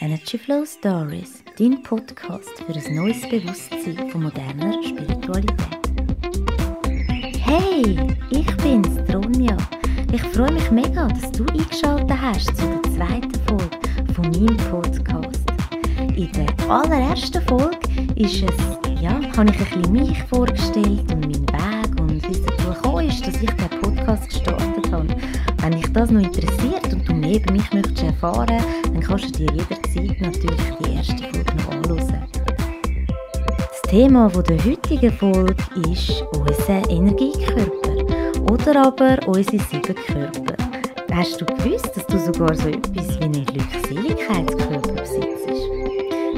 Energy Flow Stories, dein Podcast für ein neues Bewusstsein von moderner Spiritualität. Hey, ich bin's, Tronja. Ich freue mich mega, dass du eingeschaltet hast zu der zweiten Folge von meinem Podcast. In der allerersten Folge ist es, ja, habe ich ein bisschen mich vorgestellt und meinen Weg und wie es dazu gekommen ist, dass ich den Podcast gestartet habe. Wenn dich das noch interessiert und du mehr über mich möchtest erfahren, dann kannst du dir jederzeit natürlich die erste Folge noch anschauen. Das Thema der heutigen Folge ist unser Energiekörper oder aber unsere sieben Körper. Hast du gewusst, dass du sogar so etwas wie einen Glückseligkeitskörper besitzt?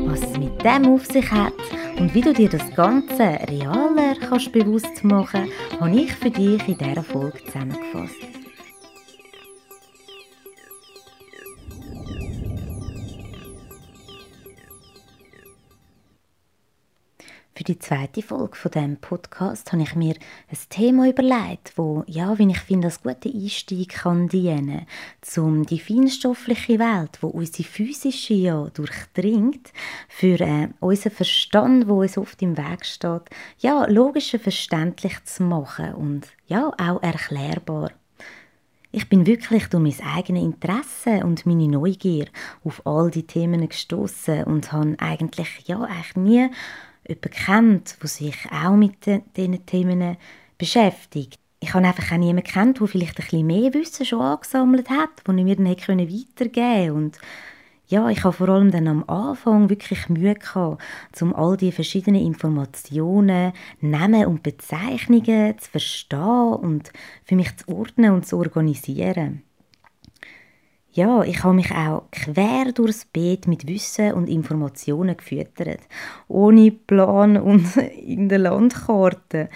Was es mit dem auf sich hat und wie du dir das Ganze realer kannst bewusst machen, habe ich für dich in dieser Folge zusammengefasst. Die zweite Folge von dem Podcast habe ich mir ein Thema überlegt, wo ja, wie ich finde, als guter Einstieg kann dienen, um die feinstoffliche Welt, wo unsere physische ja durchdringt, für äh, unseren Verstand, wo uns oft im Weg steht, ja logischer verständlich zu machen und ja auch erklärbar. Ich bin wirklich durch mein eigenes Interesse und meine Neugier auf all die Themen gestoßen und habe eigentlich ja eigentlich nie jemanden kennt, der sich auch mit diesen Themen beschäftigt. Ich habe einfach auch niemanden kennt, der vielleicht ein bisschen mehr Wissen schon angesammelt hat, das ich mir dann weitergeben konnte. Und ja, ich habe vor allem dann am Anfang wirklich Mühe gehabt, um all die verschiedenen Informationen, Namen und Bezeichnungen zu verstehen und für mich zu ordnen und zu organisieren ja, ich habe mich auch quer durchs Beet mit Wissen und Informationen gefüttert, ohne Plan und in der Landkarte.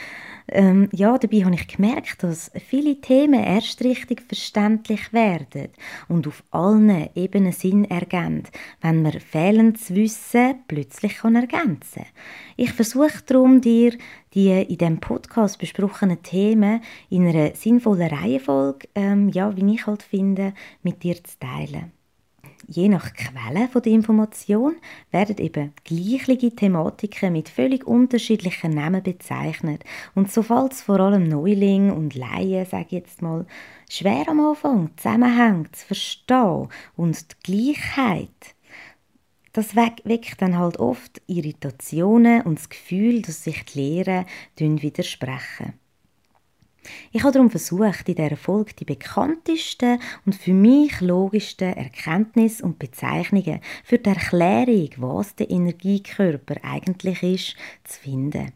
Ähm, ja, dabei habe ich gemerkt, dass viele Themen erst richtig verständlich werden und auf allen Ebenen Sinn ergeben, wenn man fehlendes Wissen plötzlich ergänzen kann. Ich versuche darum, dir die in diesem Podcast besprochenen Themen in einer sinnvollen Reihenfolge, ähm, ja, wie ich halt finde, mit dir zu teilen. Je nach Quelle der Information werden eben gleiche Thematiken mit völlig unterschiedlichen Namen bezeichnet. Und so fällt es vor allem Neuling und Laien, sage ich jetzt mal, schwer am Anfang, Zusammenhänge zu verstehen und die Gleichheit. Das weckt dann halt oft Irritationen und das Gefühl, dass sich die Lehren widersprechen. Ich habe darum versucht, in dieser Folge die bekanntesten und für mich logischsten Erkenntnisse und Bezeichnungen für die Erklärung, was der Energiekörper eigentlich ist, zu finden.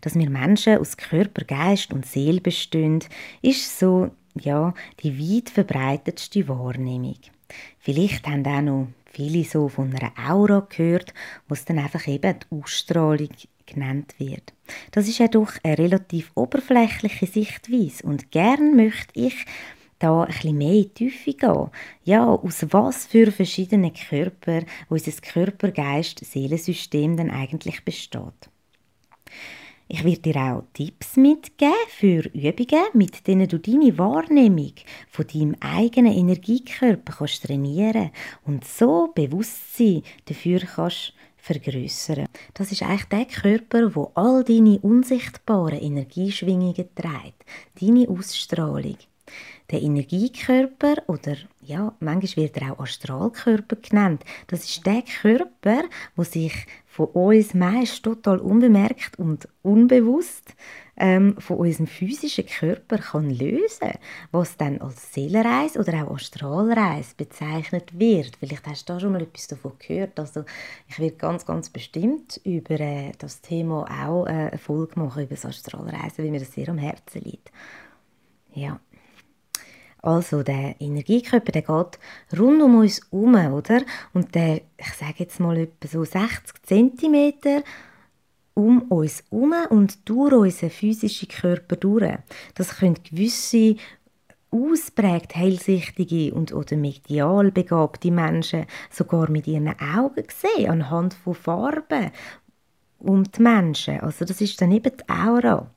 Dass wir Menschen aus Körper, Geist und Seele bestehen, ist so, ja, die weit verbreitetste Wahrnehmung. Vielleicht haben auch noch viele so von einer Aura gehört, was dann einfach eben die Ausstrahlung genannt wird. Das ist ja doch eine relativ oberflächliche Sichtweise und gern möchte ich da ein bisschen mehr in die Tiefe gehen. Ja, aus was für verschiedenen Körper unser Körper-Geist-Seelensystem denn eigentlich besteht. Ich werde dir auch Tipps mitgeben für Übungen, mit denen du deine Wahrnehmung von deinem eigenen Energiekörper kannst trainieren und so Bewusstsein dafür kannst vergrößern. Das ist eigentlich der Körper, wo all deine unsichtbaren Energieschwingungen trägt, deine Ausstrahlung. Der Energiekörper oder ja, manchmal wird er auch Astralkörper genannt. Das ist der Körper, wo sich von uns meist total unbemerkt und unbewusst ähm, von unserem physischen Körper kann lösen was dann als Seelenreise oder auch Astralreise bezeichnet wird. Vielleicht hast du da schon mal etwas davon gehört. Also ich werde ganz, ganz bestimmt über äh, das Thema auch äh, eine Folge machen, über das Astralreisen, weil mir das sehr am Herzen liegt. Ja. Also der Energiekörper, der geht rund um uns herum, oder? Und der, ich sage jetzt mal etwa so 60 cm um uns herum und durch unseren physischen Körper durch. Das können gewisse ausprägt hellsichtige und oder medial begabte Menschen sogar mit ihren Augen sehen, anhand von Farben um die Menschen. Also das ist dann eben die Aura.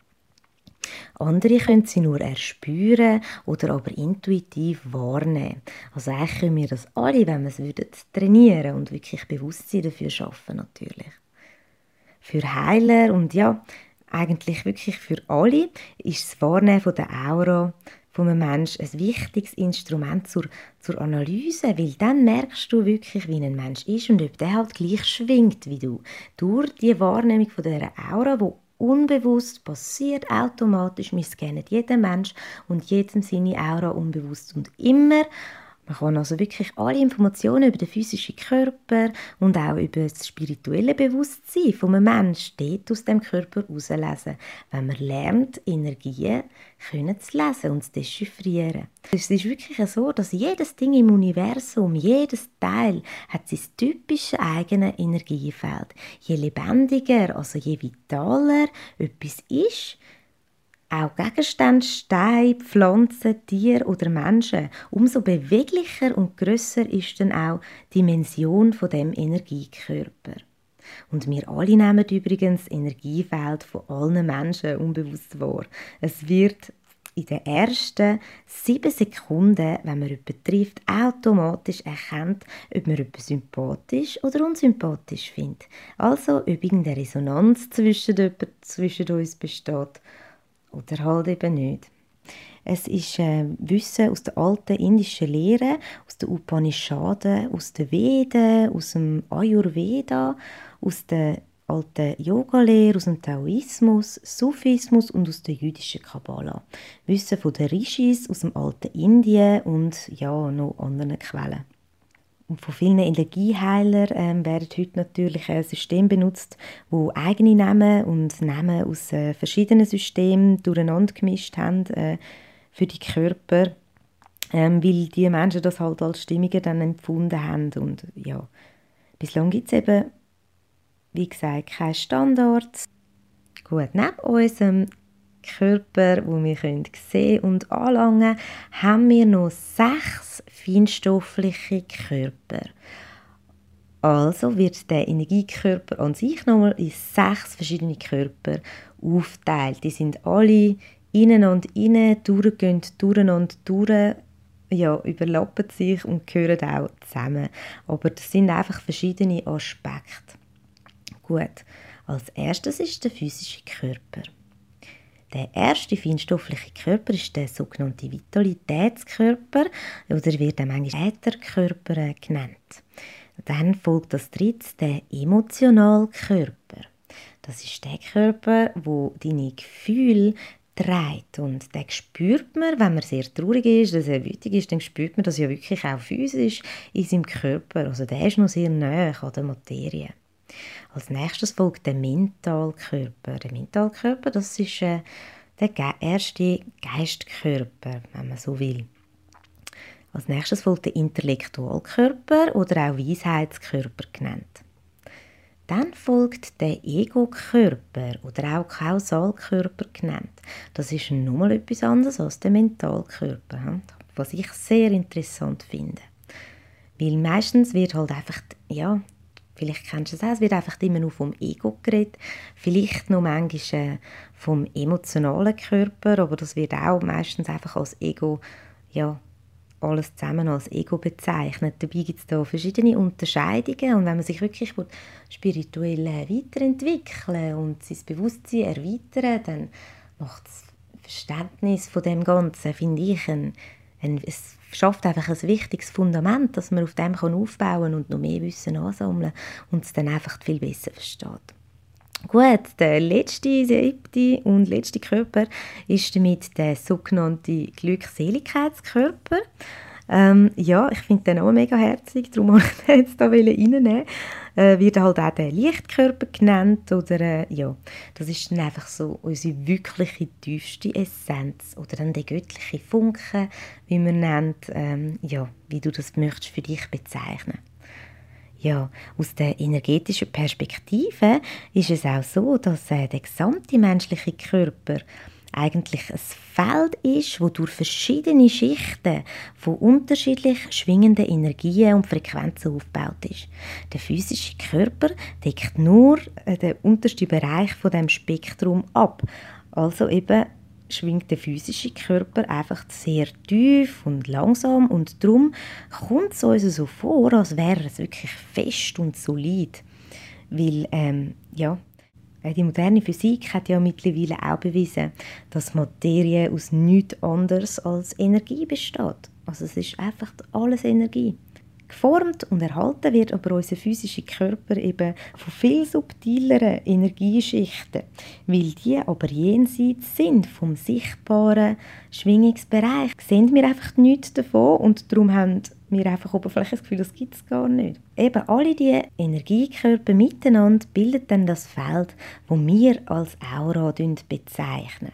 Andere können sie nur erspüren oder aber intuitiv wahrnehmen. Also eigentlich können wir das alle, wenn wir es würden, trainieren und wirklich Bewusstsein dafür schaffen natürlich. Für Heiler und ja, eigentlich wirklich für alle ist das Wahrnehmen der Aura von einem Menschen ein wichtiges Instrument zur, zur Analyse, weil dann merkst du wirklich, wie ein Mensch ist und ob der halt gleich schwingt wie du. Durch die Wahrnehmung von dieser Aura, wo unbewusst passiert, automatisch, wir scannen jeden Mensch und jedem seine Aura unbewusst. Und immer man kann also wirklich alle Informationen über den physischen Körper und auch über das spirituelle Bewusstsein von einem Menschen aus dem Körper herauslesen, wenn man lernt, Energien können zu lesen und zu dechiffrieren. Es ist wirklich so, dass jedes Ding im Universum, jedes Teil hat sein typisches eigenes Energiefeld. Je lebendiger, also je vitaler etwas ist, auch Gegenstände, Steine, Pflanzen, Tiere oder Menschen, umso beweglicher und grösser ist dann auch die Dimension von dem Energiekörper. Und wir alle nehmen übrigens das Energiefeld von allen Menschen unbewusst wahr. Es wird in den ersten sieben Sekunden, wenn man jemanden trifft, automatisch erkennt, ob man jemanden sympathisch oder unsympathisch findet. Also, ob irgendeine Resonanz zwischen, zwischen uns besteht oder halt eben nicht. Es ist äh, Wissen aus der alten indischen Lehre, aus den Upanishaden, aus den Veden, aus dem Ayurveda, aus der alten Yoga-Lehre, aus dem Taoismus, Sufismus und aus der jüdischen Kabbala. Wissen von den Rishis aus dem alten Indien und ja, noch anderen Quellen. Und von vielen Energieheilern ähm, werden heute natürlich ein System benutzt, wo eigene Namen und Namen aus äh, verschiedenen Systemen durcheinander gemischt haben äh, für die Körper, ähm, weil die Menschen das halt als stimmiger dann empfunden haben. Und ja, bislang gibt es eben, wie gesagt, keinen Standard. Gut, neben unserem Körper, wo wir können sehen und anlangen, haben wir noch sechs feinstoffliche Körper. Also wird der Energiekörper an sich nochmal in sechs verschiedene Körper aufteilt. Die sind alle innen und innen, durchgehen durcheinander durch, ja, überlappen sich und gehören auch zusammen. Aber das sind einfach verschiedene Aspekte. Gut, als erstes ist der physische Körper. Der erste feinstoffliche Körper ist der sogenannte Vitalitätskörper oder wird auch manchmal Ätherkörper genannt. Dann folgt das dritte der Emotionalkörper. Das ist der Körper, wo deine Gefühle trägt und den spürt man, wenn man sehr traurig ist, sehr wütig ist, dann spürt man das ja wirklich auch physisch in seinem Körper. Also der ist noch sehr nah an der Materie. Als nächstes folgt der Mentalkörper. Der Mentalkörper, das ist äh, der erste Geistkörper, wenn man so will. Als nächstes folgt der Intellektualkörper oder auch Weisheitskörper genannt. Dann folgt der Ego-Körper oder auch Kausalkörper genannt. Das ist nochmal etwas anderes als der Mentalkörper, was ich sehr interessant finde. Weil meistens wird halt einfach, ja, Vielleicht kennst du es auch, es wird einfach immer nur vom Ego geredet, vielleicht noch manchmal äh, vom emotionalen Körper, aber das wird auch meistens einfach als Ego, ja, alles zusammen als Ego bezeichnet. Dabei gibt es da verschiedene Unterscheidungen und wenn man sich wirklich spirituell weiterentwickeln und sein Bewusstsein erweitern, dann macht das Verständnis von dem Ganzen, finde ich, ein, ein, es schafft einfach ein wichtiges Fundament, dass man auf dem kann aufbauen und noch mehr Wissen ansammeln und es dann einfach viel besser versteht. Gut, der letzte, siebte und letzte Körper ist damit der sogenannte Glückseligkeitskörper. Ähm, ja, ich finde den auch mega herzig, darum wollte ich den jetzt hier reinnehmen. Äh, wird halt auch der Lichtkörper genannt oder äh, ja, das ist dann einfach so unsere wirkliche tiefste Essenz oder dann der göttliche Funke, wie man nennt, ähm, ja, wie du das möchtest für dich bezeichnen. Ja, aus der energetischen Perspektive ist es auch so, dass äh, der gesamte menschliche Körper eigentlich ein Feld ist, wo durch verschiedene Schichten von unterschiedlich schwingenden Energien und Frequenzen aufgebaut ist. Der physische Körper deckt nur äh, den untersten Bereich von dem Spektrum ab, also eben schwingt der physische Körper einfach sehr tief und langsam und darum kommt es uns so vor, als wäre es wirklich fest und solid. Weil, ähm, ja, die moderne Physik hat ja mittlerweile auch bewiesen, dass Materie aus nichts anderes als Energie besteht. Also es ist einfach alles Energie. Geformt und erhalten wird aber unser physischer Körper eben von viel subtileren Energieschichten, weil die aber jenseits sind vom sichtbaren Schwingungsbereich. Sehen wir einfach nichts davon und darum haben wir einfach oberflächlich das Gefühl, das gibt es gar nicht. Eben alle diese Energiekörper miteinander bilden dann das Feld, das wir als Aura bezeichnen.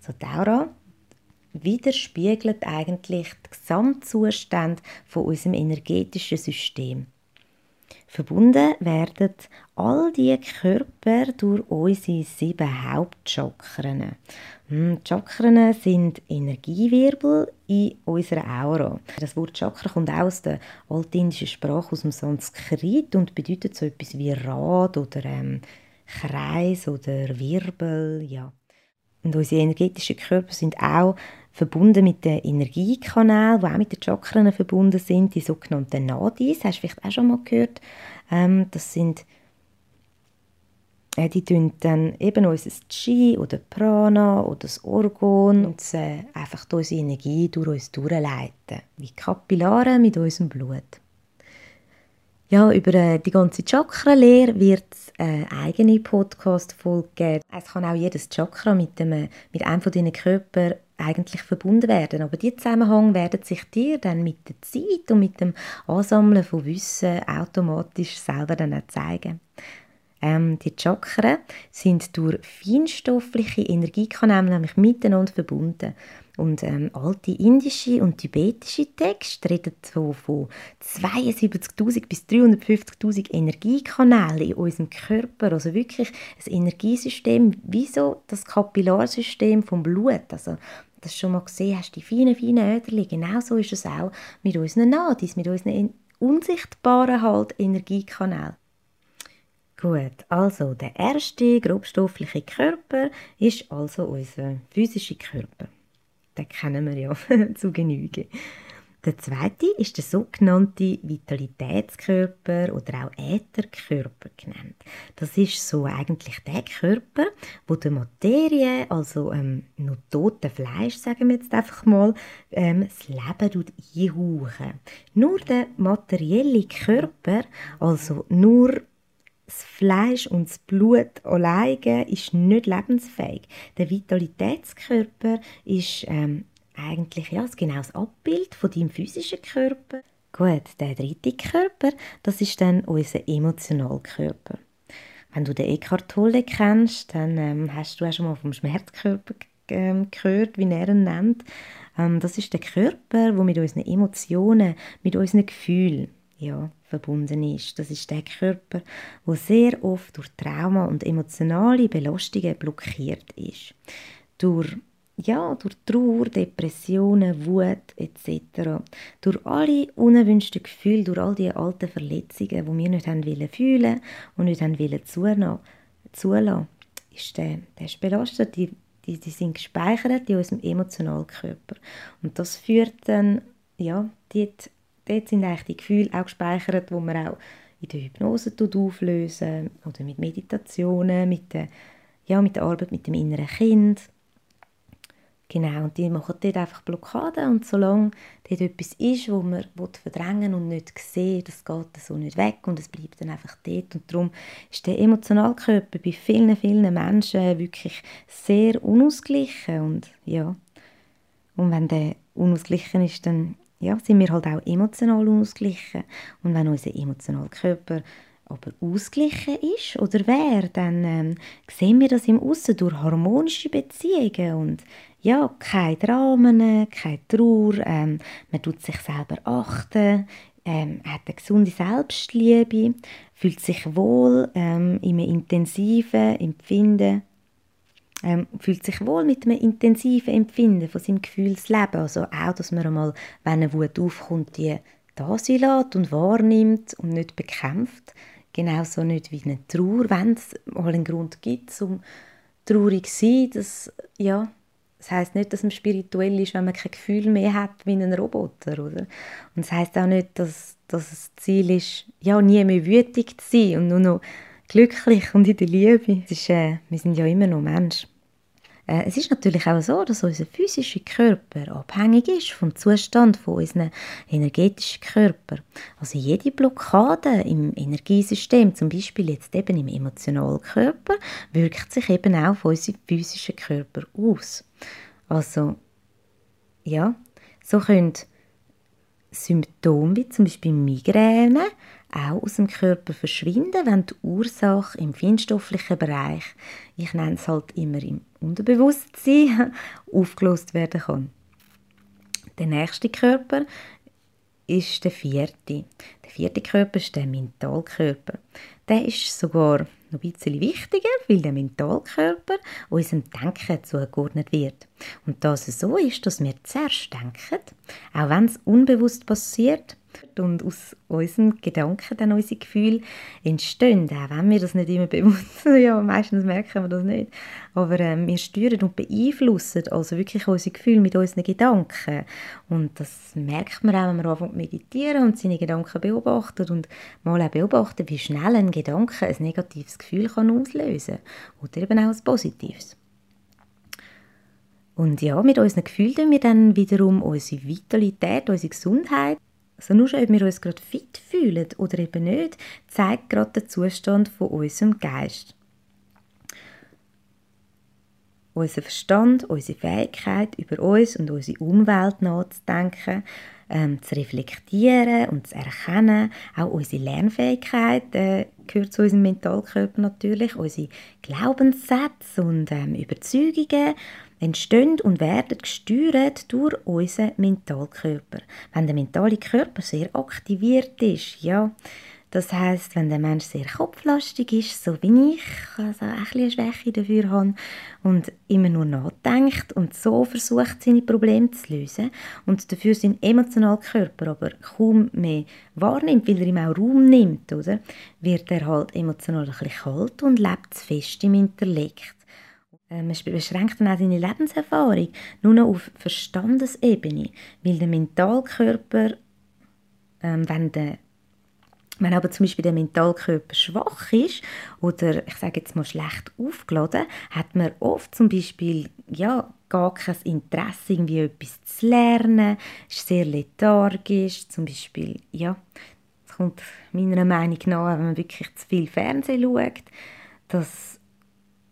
So die Aura widerspiegelt eigentlich den Gesamtzustand von unserem energetischen System. Verbunden werden all diese Körper durch unsere sieben Hauptchakren. Hm, die Chakren sind Energiewirbel in unserer Aura. Das Wort Chakra kommt auch aus der altindischen Sprache, aus dem Sanskrit und bedeutet so etwas wie Rad oder ähm, Kreis oder Wirbel. Ja. Und unsere energetischen Körper sind auch verbunden mit den Energiekanälen, die auch mit den Chakren verbunden sind, die sogenannten Nadis, hast du vielleicht auch schon mal gehört. Ähm, das sind die tun dann eben unser Chi oder Prana oder das Organ und äh, einfach unsere Energie durch uns durchleiten, wie Kapillare mit unserem Blut. Ja, über äh, die ganze Chakra-Lehre wird es eine eigene Podcast-Folge geben. Es kann auch jedes Chakra mit, dem, mit einem von deinen Körpern eigentlich verbunden werden. Aber die Zusammenhang werden sich dir dann mit der Zeit und mit dem Ansammeln von Wissen automatisch selber dann auch zeigen. Ähm, die Chakren sind durch feinstoffliche Energiekanäle nämlich miteinander verbunden. Und ähm, alte indische und tibetische Texte reden so von 72.000 bis 350.000 Energiekanälen in unserem Körper. Also wirklich ein Energiesystem wie so das Kapillarsystem vom Blut. Also das schon mal gesehen hast, die feinen, feinen Öderchen. Genauso ist es auch mit unseren Nadis, mit unseren unsichtbaren halt Energiekanälen. Gut, also der erste grobstoffliche Körper ist also unser physischer Körper den kennen wir ja zu Genüge. Der zweite ist der sogenannte Vitalitätskörper oder auch Ätherkörper genannt. Das ist so eigentlich der Körper, wo die Materie, also ähm, noch tote Fleisch, sagen wir jetzt einfach mal, ähm, das Leben einhauchen. Nur der materielle Körper, also nur das Fleisch und das Blut alleine ist nicht lebensfähig. Der Vitalitätskörper ist ähm, eigentlich ja, genau das Abbild von deinem physischen Körper. Gut, der dritte Körper, das ist dann unser Emotionalkörper. Wenn du den Eckhart Tolle kennst, dann ähm, hast du auch schon mal vom Schmerzkörper ähm, gehört, wie er ihn nennt. Ähm, das ist der Körper, der mit unseren Emotionen, mit unseren Gefühlen, ja, verbunden ist. Das ist der Körper, wo sehr oft durch Trauma und emotionale Belastungen blockiert ist. Durch ja, durch Trauer, Depressionen, Wut etc. Durch alle unerwünschten Gefühle, durch all die alten Verletzungen, die wir nicht haben wollen fühlen und nicht haben wollen zulassen, ist der, der ist belastet. Die, die, die sind gespeichert in unserem Emotionalkörper. Und das führt dann, ja, dort dort sind eigentlich die Gefühle auch gespeichert, wo man auch in der Hypnose auflösen oder mit Meditationen, mit der, ja, mit der Arbeit mit dem inneren Kind. Genau, und die machen dort einfach Blockaden und solange dort etwas ist, wo man verdrängen und nicht sehen das geht so nicht weg und es bleibt dann einfach dort. Und darum ist der Emotionalkörper bei vielen, vielen Menschen wirklich sehr unausgeglichen und ja, und wenn der unausgeglichen ist, dann ja, sind wir halt auch emotional unausgeglichen. Und wenn unser emotionaler Körper aber ausgeglichen ist oder wäre, dann ähm, sehen wir das im Aussen durch harmonische Beziehungen und ja, keine Dramen, keine Trauer, ähm, man tut sich selber achten, ähm, hat eine gesunde Selbstliebe, fühlt sich wohl ähm, in einem intensiven Empfinden ähm, fühlt sich wohl mit einem intensiven Empfinden von seinem Gefühlsleben. Also auch, dass man einmal, wenn eine Wut aufkommt, die da sein lässt und wahrnimmt und nicht bekämpft. Genauso nicht wie eine Trauer, wenn es mal einen Grund gibt, um traurig zu sein, dass, ja, das heißt nicht, dass man spirituell ist, wenn man kein Gefühl mehr hat wie ein Roboter, oder? Und es heißt auch nicht, dass, dass das Ziel ist, ja, nie mehr wütig zu sein und nur noch glücklich und in der Liebe. Ist, äh, wir sind ja immer noch Mensch. Äh, es ist natürlich auch so, dass unser physischer Körper abhängig ist vom Zustand von unserem energetischen Körper. Also jede Blockade im Energiesystem, zum Beispiel jetzt eben im emotionalen Körper, wirkt sich eben auch auf unseren physischen Körper aus. Also ja, so können Symptome wie zum Beispiel Migräne auch aus dem Körper verschwinden, wenn die Ursache im feinstofflichen Bereich, ich nenne es halt immer im Unterbewusstsein, aufgelöst werden kann. Der nächste Körper ist der vierte. Der vierte Körper ist der Mentalkörper. Der ist sogar noch ein bisschen wichtiger, weil der Mentalkörper unserem Denken zugeordnet wird. Und da es so ist, dass wir zuerst denken, auch wenn es unbewusst passiert, und aus unseren Gedanken dann unsere Gefühle entstehen, auch wenn wir das nicht immer bewusst ja, meistens merken wir das nicht, aber äh, wir steuern und beeinflussen also wirklich unsere Gefühle mit unseren Gedanken. Und das merkt man auch, wenn man anfängt zu meditieren und seine Gedanken beobachtet und mal auch beobachten, wie schnell ein Gedanke ein negatives Gefühl kann auslösen oder eben auch ein positives. Und ja, mit unseren Gefühlen wir dann wiederum unsere Vitalität, unsere Gesundheit also nur schon, ob wir uns gerade fit fühlen oder eben nicht, zeigt gerade den Zustand von unserem Geist. Unser Verstand, unsere Fähigkeit, über uns und unsere Umwelt nachzudenken, ähm, zu reflektieren und zu erkennen. Auch unsere Lernfähigkeit äh, gehört zu unserem Mentalkörper natürlich, unsere Glaubenssätze und ähm, Überzeugungen entstehen und werden gesteuert durch unseren Mentalkörper. Wenn der mentale Körper sehr aktiviert ist, ja, das heißt, wenn der Mensch sehr kopflastig ist, so wie ich, also ein eine Schwäche dafür habe und immer nur nachdenkt und so versucht, seine Probleme zu lösen und dafür seinen emotionalen Körper aber kaum mehr wahrnimmt, weil er ihm auch Raum nimmt, oder, wird er halt emotional ein bisschen kalt und lebt fest im Intellekt. Man beschränkt dann auch seine Lebenserfahrung nur noch auf Verstandesebene, weil der Mentalkörper, ähm, wenn der wenn aber zum Beispiel der Mentalkörper schwach ist oder ich sage jetzt mal schlecht aufgeladen, hat man oft zum Beispiel ja, gar kein Interesse, irgendwie etwas zu lernen, ist sehr lethargisch, zum Beispiel, ja, das kommt meiner Meinung nach, wenn man wirklich zu viel Fernsehen schaut, dass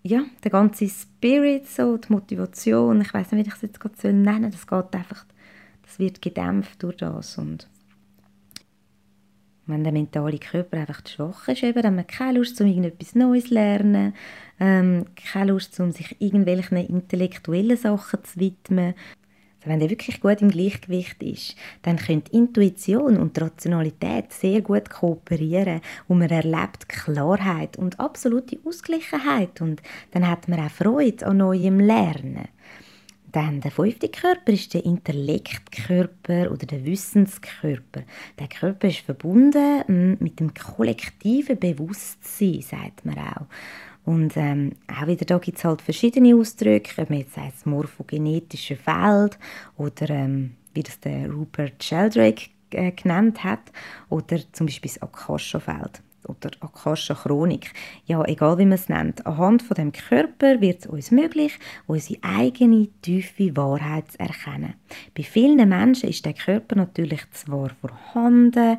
ja, der ganze Spirit, so, die Motivation, ich weiß nicht, wie ich es jetzt gerade nennen soll, das geht einfach, das wird gedämpft durch das und wenn der mentale Körper einfach schwach ist, eben, dann hat man keine Lust, um irgendetwas Neues zu lernen, ähm, keine Lust, um sich irgendwelchen intellektuellen Sachen zu widmen. Also wenn der wirklich gut im Gleichgewicht ist, dann können Intuition und Rationalität sehr gut kooperieren und man erlebt Klarheit und absolute Ausgleichheit und dann hat man auch Freude an neuem Lernen. Dann der fünfte Körper ist der Intellektkörper oder der Wissenskörper. Der Körper ist verbunden mm, mit dem kollektiven Bewusstsein, sagt man auch. Und ähm, auch wieder da gibt es halt verschiedene Ausdrücke, ob man jetzt sagt, das morphogenetische Feld oder ähm, wie das der Rupert Sheldrake äh, genannt hat oder zum Beispiel das Akasha-Feld oder Akasha-Chronik. Ja, egal wie man es nennt. Anhand von dem Körper wird es uns möglich, unsere eigene tiefe Wahrheit zu erkennen. Bei vielen Menschen ist der Körper natürlich zwar vorhanden,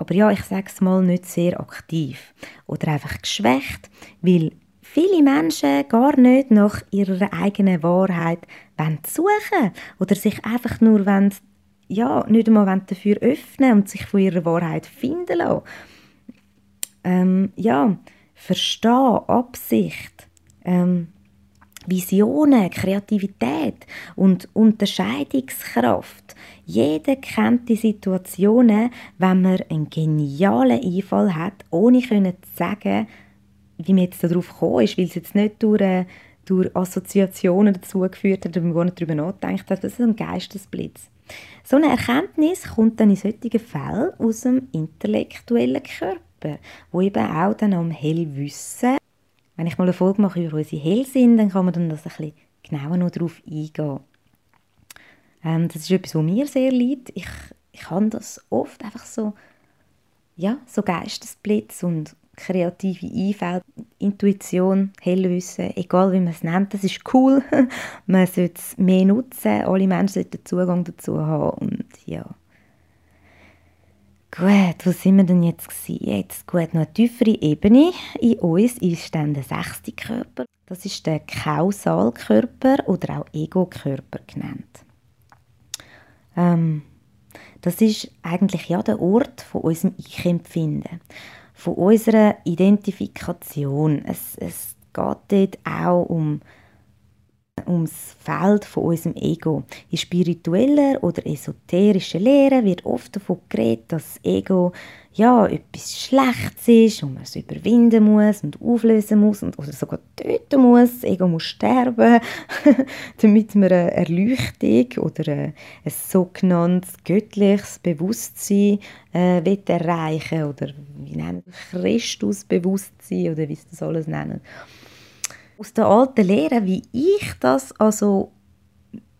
aber ja, ich sage es mal, nicht sehr aktiv oder einfach geschwächt, weil viele Menschen gar nicht nach ihrer eigenen Wahrheit suchen oder sich einfach nur wollen, ja, nicht einmal dafür öffnen und sich von ihrer Wahrheit finden lassen ähm, ja, Verstehen, Absicht, ähm, Visionen, Kreativität und Unterscheidungskraft. Jeder kennt die Situationen, wenn man einen genialen Einfall hat, ohne zu sagen, wie man jetzt darauf gekommen ist, weil es jetzt nicht durch, äh, durch Assoziationen dazu geführt hat, wo man darüber nachdenkt hat, das ist ein Geistesblitz. So eine Erkenntnis kommt dann in solchen Fällen aus dem intellektuellen Körper. Körper, wo eben auch dann am Hellwissen, wenn ich mal eine Folge mache über unsere Hellsinn, dann kann man dann das ein bisschen genauer noch darauf eingehen. Ähm, das ist etwas, was mir sehr liegt. Ich, ich habe das oft einfach so, ja, so Geistesblitz und kreative Einfälle, Intuition, Hellwissen, egal wie man es nennt, das ist cool. man sollte es mehr nutzen, alle Menschen sollten Zugang dazu haben und ja. Gut, wo sind wir denn jetzt gewesen? Jetzt gut, noch eine tiefere Ebene in uns ist dann der sechste Körper. Das ist der Kausalkörper oder auch Ego-Körper genannt. Ähm, das ist eigentlich ja der Ort von unserem Ich-Empfinden von unserer Identifikation. Es, es geht dort auch um ums Feld von unserem Ego. In spiritueller oder esoterischer Lehre wird oft davon geredet, dass das Ego ja etwas Schlechtes ist und man es überwinden muss und auflösen muss und, oder sogar töten muss. Das Ego muss sterben, damit man eine Erleuchtung oder ein, sogenanntes göttliches Bewusstsein äh, erreichen oder wie nennen Christusbewusstsein oder wie sie das alles nennen aus der alten Lehre, wie ich das also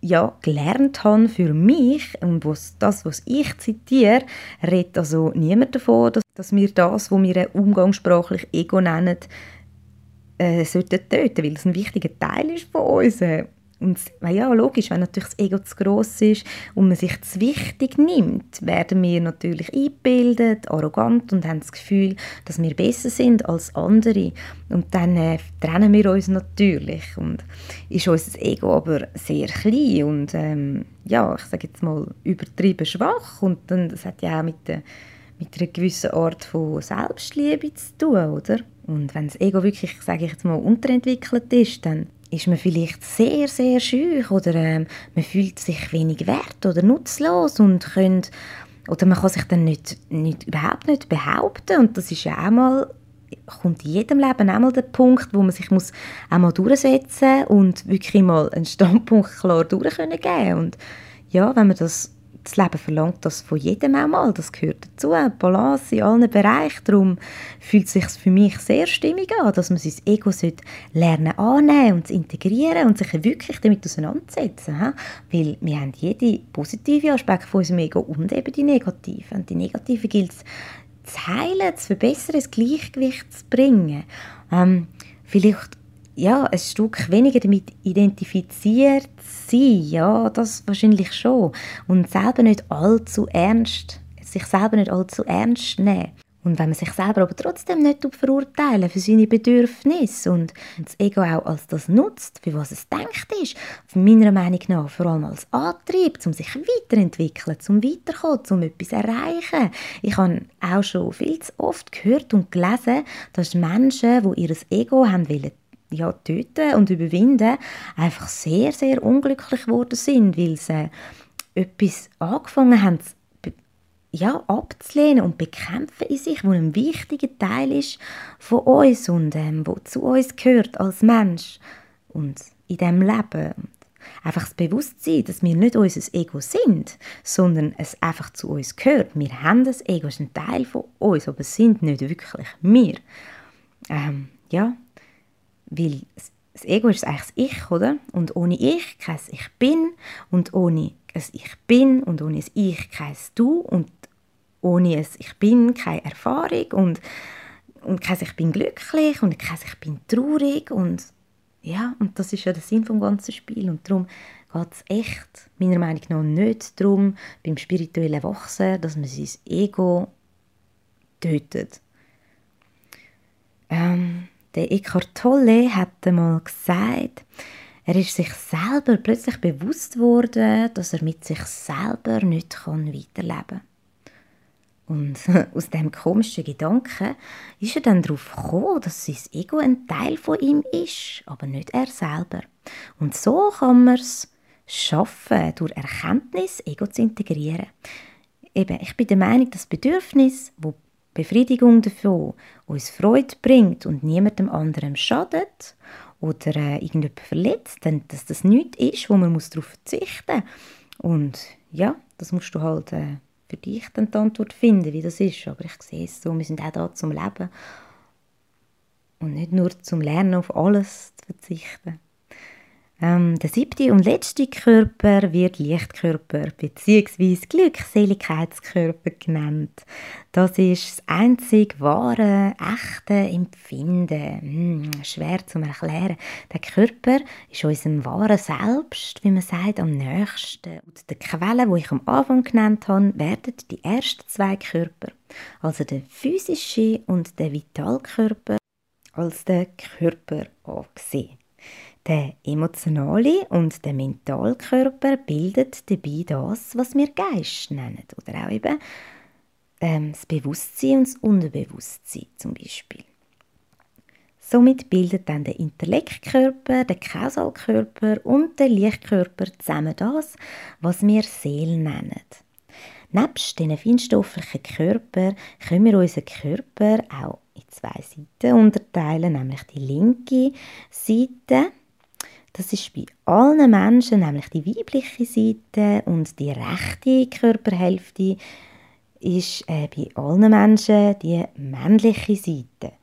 ja, gelernt habe für mich und was, das, was ich zitiere, redet also niemand davon, dass, dass wir das, was wir umgangssprachlich Ego nennen, äh, sollten töten, weil es ein wichtiger Teil ist von uns. Und ja, logisch, wenn natürlich das Ego zu gross ist und man sich zu wichtig nimmt, werden wir natürlich eingebildet, arrogant und haben das Gefühl, dass wir besser sind als andere. Und dann äh, trennen wir uns natürlich. Und ist unser Ego aber sehr klein und ähm, ja, ich sage jetzt mal übertrieben schwach. Und dann, das hat ja auch mit, der, mit einer gewissen Art von Selbstliebe zu tun, oder? Und wenn das Ego wirklich, sage ich jetzt mal, unterentwickelt ist, dann ist man vielleicht sehr, sehr schüch oder ähm, man fühlt sich wenig wert oder nutzlos und könnt, oder man kann sich dann nicht, nicht, überhaupt nicht behaupten. Und das ist ja auch mal kommt in jedem Leben einmal der Punkt, wo man sich muss einmal durchsetzen und wirklich mal einen Standpunkt klar durch können. Und ja, wenn man das das Leben verlangt das von jedem einmal, das gehört dazu, Balance in allen Bereichen. Darum fühlt es sich für mich sehr stimmig an, dass man sein Ego lernen annehmen und zu integrieren und sich wirklich damit auseinandersetzen. Weil wir haben jede positive Aspekt von unserem Ego und eben die negativen. Und die negativen gilt es zu heilen, zu verbessern, ins Gleichgewicht zu bringen. Ähm, vielleicht ja, ein Stück weniger damit identifiziert sein, ja, das wahrscheinlich schon. Und selber nicht allzu ernst, sich selber nicht allzu ernst nehmen. Und wenn man sich selber aber trotzdem nicht verurteilen für seine Bedürfnisse und das Ego auch als das nutzt, für was es denkt ist, von meiner Meinung nach vor allem als Antrieb, um sich weiterentwickeln, zum weiterkommen, um etwas zu erreichen. Ich habe auch schon viel zu oft gehört und gelesen, dass Menschen, die ihr Ego haben wollen ja, töten und überwinden, einfach sehr, sehr unglücklich geworden sind, weil sie etwas angefangen haben, ja, abzulehnen und bekämpfen in sich, wo ein wichtiger Teil ist von uns und ähm, wo zu uns gehört als Mensch und in diesem Leben. Einfach das Bewusstsein, dass wir nicht unser Ego sind, sondern es einfach zu uns gehört. Wir haben das Ego, es ist ein Teil von uns, aber es sind nicht wirklich wir. Ähm, ja, weil das Ego ist eigentlich das Ich, oder? Und ohne Ich kein Ich bin und ohne ein Ich bin und ohne ein Ich kein Du und ohne ein Ich bin keine Erfahrung und, und kein Ich bin glücklich und kein Ich bin traurig und ja, und das ist ja der Sinn vom ganzen Spiel und darum geht es echt meiner Meinung nach nicht darum, beim spirituellen Wachsen, dass man sein Ego tötet. Ähm, der Eckhart Tolle hat einmal gesagt, er ist sich selber plötzlich bewusst worden, dass er mit sich selber nicht weiterleben kann. Und aus dem komischen Gedanken ist er dann darauf gekommen, dass sein Ego ein Teil von ihm ist, aber nicht er selber. Und so kann man es schaffen, durch Erkenntnis Ego zu integrieren. Eben, ich bin der Meinung, das Bedürfnis, wo Befriedigung davon uns Freude bringt und niemandem anderem schadet oder äh, irgendjemand verletzt, dann dass das nichts ist, wo man darauf verzichten muss. Und ja, das musst du halt äh, für dich dann die Antwort finden, wie das ist. Aber ich sehe es so, wir sind auch da zum Leben und nicht nur zum Lernen auf alles zu verzichten. Ähm, der siebte und letzte Körper wird Lichtkörper bzw. Glückseligkeitskörper genannt. Das ist das einzig wahre, echte Empfinden. Hm, schwer zu erklären. Der Körper ist unserem wahren Selbst, wie man sagt, am nächsten. Und der Quelle, wo ich am Anfang genannt habe, werden die ersten zwei Körper, also der physische und der Vitalkörper, als der Körper angesehen. Der emotionale und der Mentalkörper bildet dabei das, was wir Geist nennen. Oder auch eben ähm, das Bewusstsein und das Unterbewusstsein zum Beispiel. Somit bildet dann der Intellektkörper, der Kausalkörper und der Lichtkörper zusammen das, was wir Seele nennen. Nebst diesen feinstofflichen Körper können wir unseren Körper auch in zwei Seiten unterteilen, nämlich die linke Seite, das ist bei allen Menschen nämlich die weibliche Seite und die rechte Körperhälfte ist äh, bei allen Menschen die männliche Seite.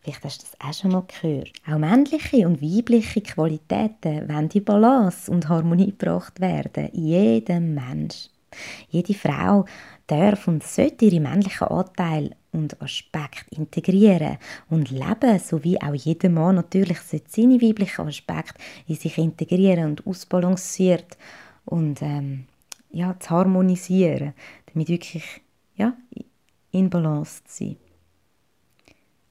Vielleicht hast du das auch schon mal gehört. Auch männliche und weibliche Qualitäten wollen in Balance und Harmonie gebracht werden. Jedem Mensch. Jede Frau darf und sollte ihre männlichen Anteile und Aspekte integrieren und leben, sowie auch jeder Mann natürlich seine weiblichen Aspekte in sich integrieren und ausbalanciert und ähm, ja, zu harmonisieren, damit wirklich ja, in Balance zu sein.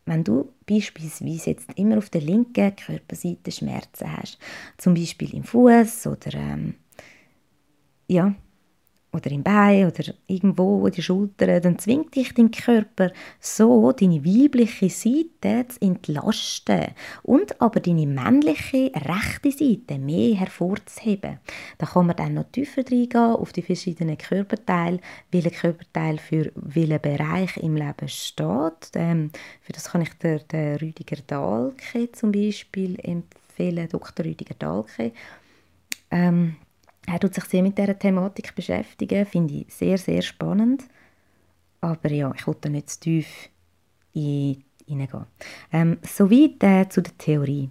Wenn du beispielsweise jetzt immer auf der linken Körperseite Schmerzen hast, zum Beispiel im Fuß oder ähm, ja, oder im Bein oder irgendwo in die Schulter, dann zwingt dich dein Körper so, deine weibliche Seite zu entlasten und aber deine männliche rechte Seite mehr hervorzuheben. Da kann man dann noch tiefer reingehen auf die verschiedenen Körperteile, welcher Körperteil für welchen Bereich im Leben steht. Ähm, für das kann ich dir den Rüdiger Dahlke zum Beispiel empfehlen, Dr. Rüdiger Dahlke. Ähm, er tut sich sehr mit dieser Thematik beschäftigen, finde ich sehr, sehr spannend. Aber ja, ich wollte da nicht zu tief hineingehen. Ähm, Soweit äh, zu der Theorie.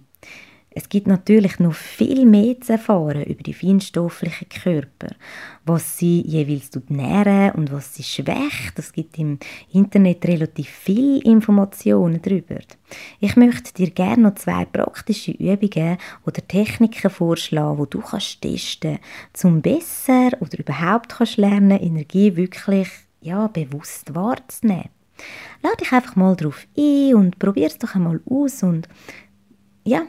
Es gibt natürlich noch viel mehr zu erfahren über die feinstofflichen Körper, was sie jeweils nähren und was sie schwächt. Es gibt im Internet relativ viel Informationen darüber. Ich möchte dir gerne noch zwei praktische Übungen oder Techniken vorschlagen, die du kannst testen kannst, um besser oder überhaupt kannst lernen, Energie wirklich ja, bewusst wahrzunehmen. Lade dich einfach mal drauf ein und probier es doch einmal aus und ja,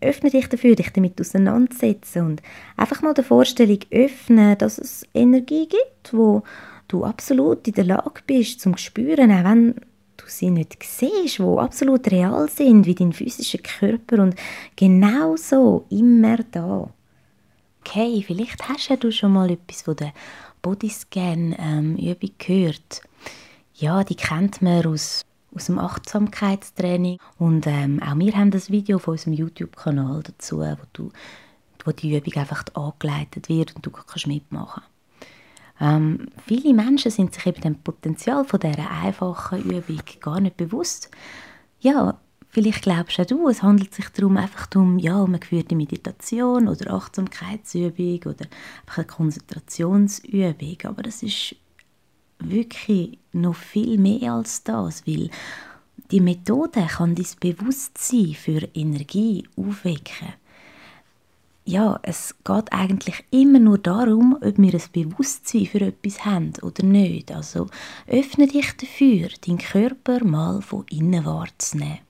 öffne dich dafür, dich damit auseinandersetzen und einfach mal der Vorstellung öffnen, dass es Energie gibt, wo du absolut in der Lage bist zum spüren, auch wenn du sie nicht siehst, wo absolut real sind, wie dein physischer Körper und genauso immer da. Okay, vielleicht hast du schon mal etwas von der Bodyscan-Übung ähm, gehört. Ja, die kennt man aus aus dem Achtsamkeitstraining. Und ähm, auch wir haben das Video auf unserem YouTube-Kanal dazu, wo, du, wo die Übung einfach angeleitet wird und du kannst mitmachen ähm, viele Menschen sind sich eben dem Potenzial von dieser einfachen Übung gar nicht bewusst. Ja, vielleicht glaubst auch du, es handelt sich darum einfach um, ja, um eine geführte Meditation oder Achtsamkeitsübung oder einfach eine Konzentrationsübung, aber das ist wirklich noch viel mehr als das, weil die Methode kann dein Bewusstsein für Energie aufwecken. Ja, es geht eigentlich immer nur darum, ob wir ein Bewusstsein für etwas haben oder nicht. Also öffne dich dafür, deinen Körper mal von innen wahrzunehmen.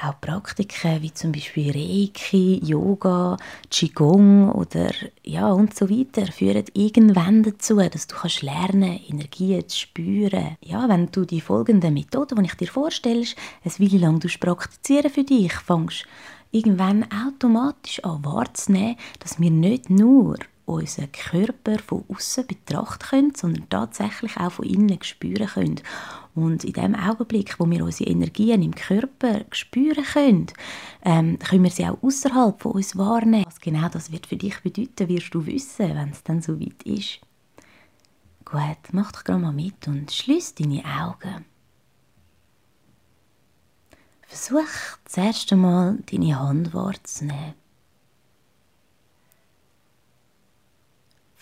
Auch Praktiken wie zum Beispiel Reiki, Yoga, Qigong oder ja und so weiter führen irgendwann dazu, dass du kannst lernen, Energie zu spüren. Ja, wenn du die folgenden Methoden, die ich dir vorstelle, eine Weile lang praktizieren für dich, fängst irgendwann automatisch an wahrzunehmen, dass wir nicht nur unseren Körper von außen betrachten können, sondern tatsächlich auch von innen spüren können. Und in dem Augenblick, wo wir unsere Energien im Körper spüren können, ähm, können wir sie auch außerhalb von uns wahrnehmen. Was genau das wird für dich bedeuten, wirst du wissen, wenn es dann so weit ist. Gut, mach doch gerade mal mit und schließ deine Augen. Versuch zuerst einmal deine Hand wahrzunehmen.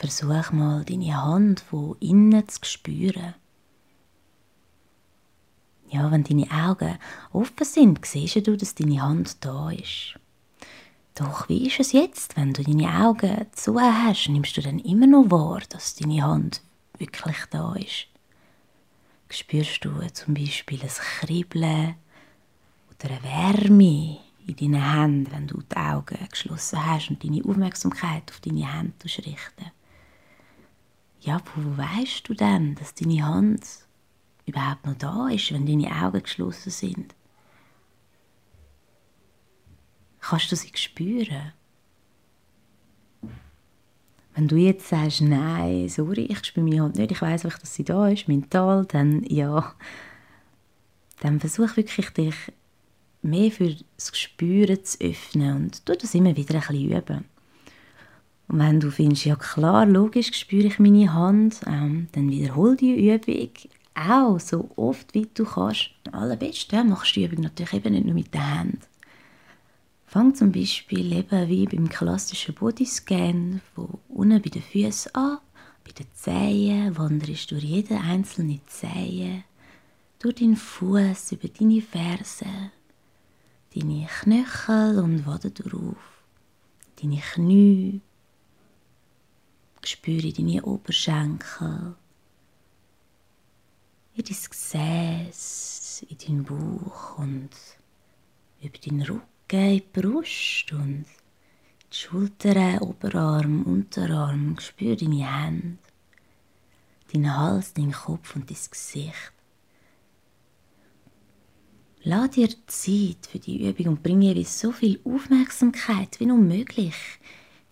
Versuch mal, deine Hand von innen zu spüren. Ja, wenn deine Augen offen sind, siehst du, dass deine Hand da ist. Doch wie ist es jetzt, wenn du deine Augen zu hast, nimmst du dann immer noch wahr, dass deine Hand wirklich da ist? Spürst du zum Beispiel ein Kribbeln oder eine Wärme in deinen Händen, wenn du die Augen geschlossen hast und deine Aufmerksamkeit auf deine Hände richten? Ja, wo weißt du denn, dass deine Hand überhaupt noch da ist, wenn deine Augen geschlossen sind? Kannst du sie spüren? Wenn du jetzt sagst, nein, sorry, ich spüre meine Hand nicht, ich weiß einfach, dass sie da ist, mental, dann ja, dann versuch wirklich dich mehr für das Spüren zu öffnen und tu das immer wieder ein bisschen üben. Und wenn du findest, ja klar, logisch spüre ich meine Hand, ähm, dann wiederhol die Übung auch so oft wie du kannst. Am allerbesten ja, machst du die Übung natürlich eben nicht nur mit den Händen. Fang zum Beispiel eben wie beim klassischen Bodyscan von unten bei den Füßen an, bei den Zehen, wanderst durch jede einzelne Zehe, durch deinen Fuß, über deine Ferse, deine Knöchel und Waden drauf, deine Knie, spüre deine Oberschenkel, in dein Gesäß, in deinen Bauch und über deinen Rücken in die Brust und die Schultern, Oberarm, Unterarm. Spür deine Hände, deinen Hals, deinen Kopf und dein Gesicht. Lass dir Zeit für die Übung und bring jeweils so viel Aufmerksamkeit wie nur möglich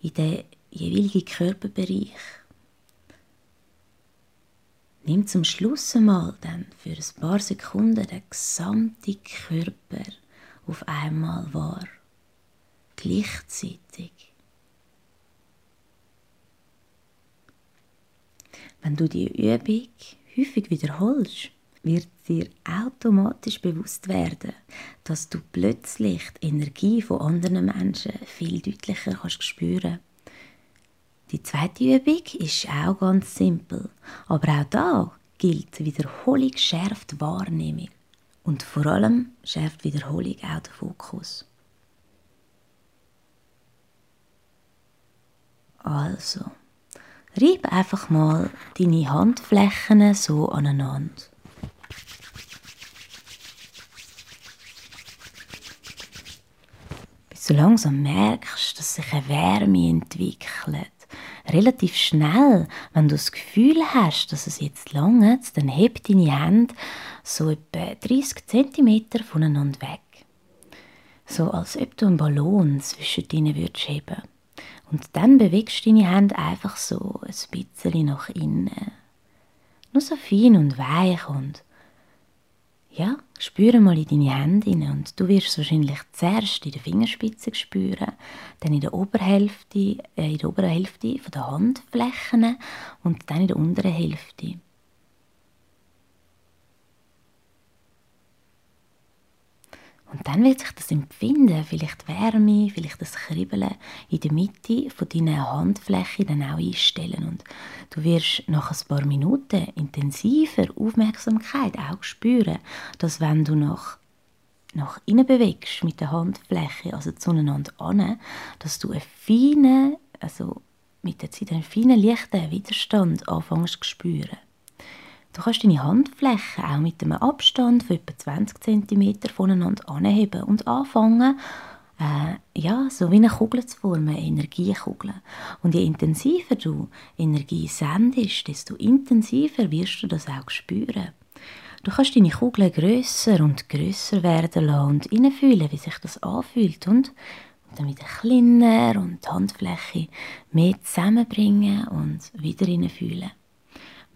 in den jeweiligen Körperbereich. Nimm zum Schluss einmal dann für ein paar Sekunden den gesamten Körper auf einmal wahr. Gleichzeitig. Wenn du die Übung häufig wiederholst, wird dir automatisch bewusst werden, dass du plötzlich die Energie von anderen Menschen viel deutlicher kannst spüren. Die zweite Übung ist auch ganz simpel, aber auch da gilt Wiederholung schärft Wahrnehmung. Und vor allem schärft Wiederholung auch den Fokus. Also, reib einfach mal deine Handflächen so aneinander. Bis du langsam merkst, dass sich eine Wärme entwickelt relativ schnell, wenn du das Gefühl hast, dass es jetzt langt, dann heb deine Hände so etwa 30 cm voneinander weg. So als ob du einen Ballon zwischen deinen würdest heben. Und dann bewegst du deine Hände einfach so ein bisschen nach innen. Nur so fein und weich und ja, spüre mal in deine Hände rein und du wirst wahrscheinlich zuerst in der Fingerspitze spüren, dann in der Oberhälfte, äh, in der oberen Hälfte von der Handflächen und dann in der unteren Hälfte. Dann wird sich das Empfinden, vielleicht Wärme, vielleicht das Kribbeln in der Mitte von deiner Handfläche dann auch einstellen. Und du wirst nach ein paar Minuten intensiver Aufmerksamkeit auch spüren, dass wenn du nach nach innen bewegst mit der Handfläche, also zueinander an, dass du einen feinen, also mit der Zeit einen feinen, leichten Widerstand anfängst zu spüren. Du kannst deine Handflächen auch mit einem Abstand von etwa 20 cm voneinander anheben und anfangen, äh, ja, so wie eine Kugel zu formen, eine Energiekugel. Und je intensiver du Energie sendest, desto intensiver wirst du das auch spüren. Du kannst deine Kugel grösser und grösser werden lassen und hineinfühlen, wie sich das anfühlt und, dann wieder kleiner und die Handfläche mehr zusammenbringen und wieder hineinfühlen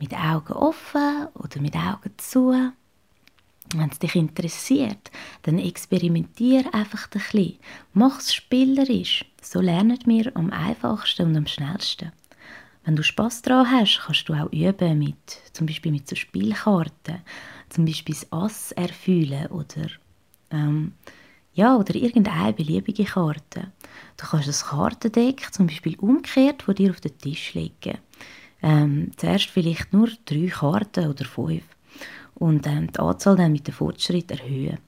mit Augen offen oder mit Augen zu. Wenn es dich interessiert, dann experimentier einfach ein bisschen. Mach es spielerisch. So lernen wir am einfachsten und am schnellsten. Wenn du Spaß daran hast, kannst du auch üben mit, zum Beispiel mit so Spielkarten, zum Beispiel das Ass erfüllen oder ähm, Ja, oder irgendeine beliebige Karte. Du kannst das Kartendeck zum Beispiel umgekehrt vor dir auf den Tisch legen. Ähm, zuerst vielleicht nur drei Karten oder fünf und ähm, die Anzahl dann mit dem Fortschritt erhöhen.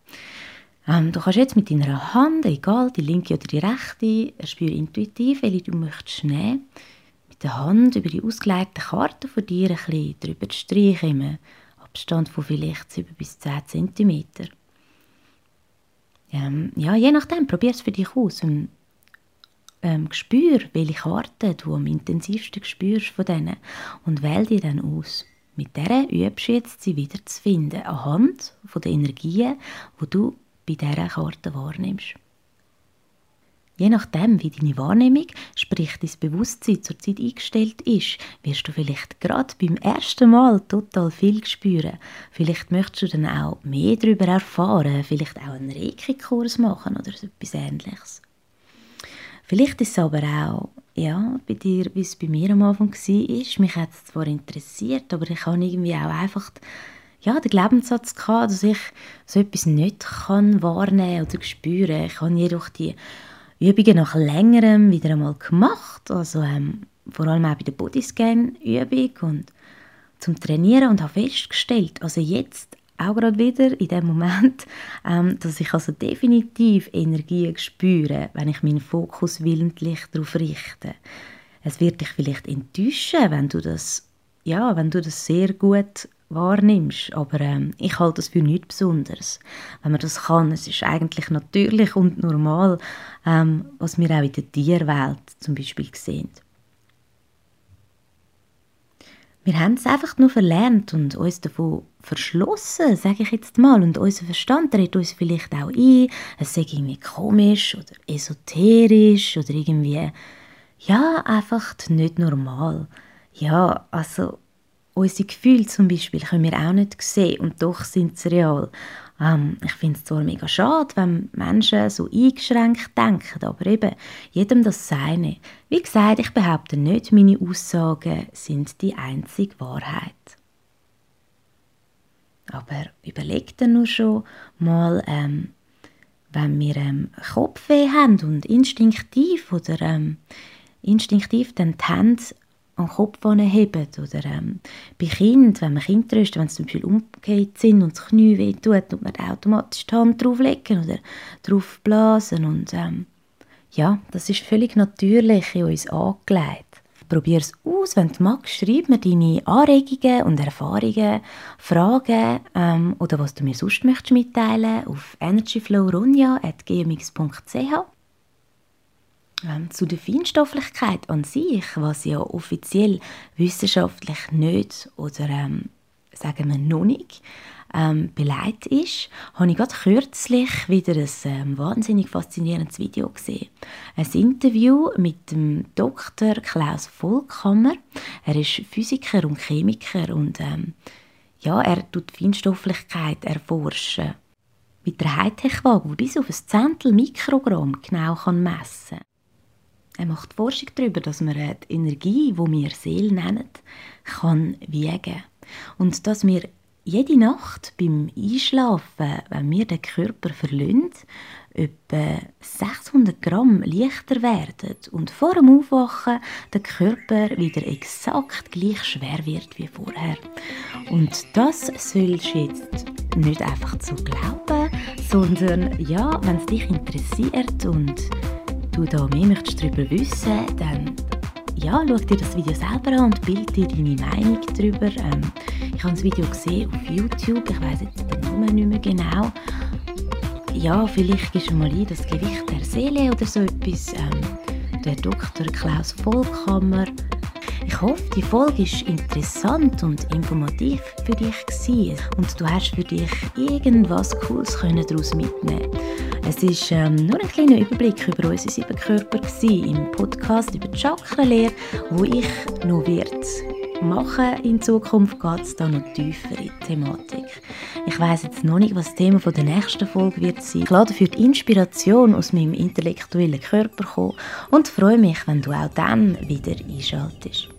Ähm, du kannst jetzt mit deiner Hand, egal die linke oder die rechte, spür intuitiv, welche du möchtest nehmen, mit der Hand über die ausgelegten Karten von dir ein bisschen drüber streichen, im Abstand von vielleicht 7 bis 10 cm. Ähm, ja, je nachdem, probier es für dich aus. Und, ähm, spür, welche Karten du am intensivsten spürst von denen und wähl die dann aus. Mit der übst du jetzt, sie wieder zu finden, anhand der Energien, die du bei dieser Karte wahrnimmst. Je nachdem, wie deine Wahrnehmung, sprich dein Bewusstsein zur Zeit eingestellt ist, wirst du vielleicht gerade beim ersten Mal total viel spüren. Vielleicht möchtest du dann auch mehr darüber erfahren, vielleicht auch einen Reiki-Kurs machen oder so etwas Ähnliches. Vielleicht ist es aber auch, ja, bei dir, wie es bei mir am Anfang war, mich hat es zwar interessiert, aber ich habe irgendwie auch einfach ja, den Glaubenssatz gehabt, dass ich so etwas nicht kann wahrnehmen oder spüren. Ich habe jedoch die Übungen nach längerem wieder einmal gemacht, also ähm, vor allem auch bei der Bodyscan-Übung und zum Trainieren und habe festgestellt, also jetzt auch gerade wieder in dem Moment, ähm, dass ich also definitiv Energie spüre, wenn ich meinen Fokus willentlich darauf richte. Es wird dich vielleicht enttäuschen, wenn du das, ja, wenn du das sehr gut wahrnimmst, aber ähm, ich halte das für nichts Besonderes. Wenn man das kann, es ist eigentlich natürlich und normal, ähm, was wir auch in der Tierwelt zum Beispiel sehen. Wir haben es einfach nur verlernt und uns davon verschlossen, sage ich jetzt mal. Und unser Verstand redet uns vielleicht auch ein, es sei irgendwie komisch oder esoterisch oder irgendwie, ja, einfach nicht normal. Ja, also unsere Gefühle zum Beispiel können wir auch nicht sehen und doch sind sie real. Ähm, ich finde es zwar mega schade, wenn Menschen so eingeschränkt denken, aber eben, jedem das Seine. Wie gesagt, ich behaupte nicht, meine Aussagen sind die einzige Wahrheit. Aber überleg dir nur schon mal, ähm, wenn wir ähm, Kopfweh haben und instinktiv oder ähm, instinktiv dann die Hände am Kopf heben oder ähm, bei Kindern, wenn man Kinder tröstet, wenn sie zum Beispiel umgekehrt sind und das Knie weh tut, tut man automatisch die Hand drauflegen oder drauf blasen und ähm, ja, das ist völlig natürlich in uns angelegt. Probier es aus, wenn du magst, schreib mir deine Anregungen und Erfahrungen, Fragen ähm, oder was du mir sonst möchtest mitteilen auf energyflowronja.gmx.ch ähm, zu der Feinstofflichkeit an sich, was ja offiziell wissenschaftlich nicht oder ähm, sagen wir noch nicht ähm, beleidigt ist, habe ich gerade kürzlich wieder ein ähm, wahnsinnig faszinierendes Video gesehen. Ein Interview mit dem Dr. Klaus Vollkammer. Er ist Physiker und Chemiker und ähm, ja, er tut Feinstofflichkeit erforschen. Mit der Hightech-Waage, die bis auf ein Zehntel Mikrogramm genau messen kann. Er macht Forschung darüber, dass man die Energie, die wir Seele nennen, kann wiegen Und dass wir jede Nacht beim Einschlafen, wenn wir den Körper verlieren, etwa 600 Gramm leichter werden und vor dem Aufwachen der Körper wieder exakt gleich schwer wird wie vorher. Und das sollst du jetzt nicht einfach zu glauben, sondern ja, wenn es dich interessiert und du da mehr möchtest darüber wissen, dann ja, schau dir das Video selber an und bild dir deine Meinung darüber. Ähm, ich habe das Video gesehen auf YouTube, ich weiß jetzt den Namen nicht mehr genau. Ja, vielleicht gehst du mal ein, das Gewicht der Seele oder so etwas. Ähm, der Dr. Klaus Vollkammer. Ich hoffe, die Folge ist interessant und informativ für dich gewesen und du hast für dich irgendwas Cooles daraus mitnehmen es ist ähm, nur ein kleiner Überblick über unsere sieben Körper im Podcast über die Chakrenlehre, wo ich noch wird machen in Zukunft geht es da noch tiefer in die Thematik. Ich weiß jetzt noch nicht, was das Thema der nächsten Folge wird sein. Ich lade für die Inspiration aus meinem intellektuellen Körper kommen und freue mich, wenn du auch dann wieder einschaltest.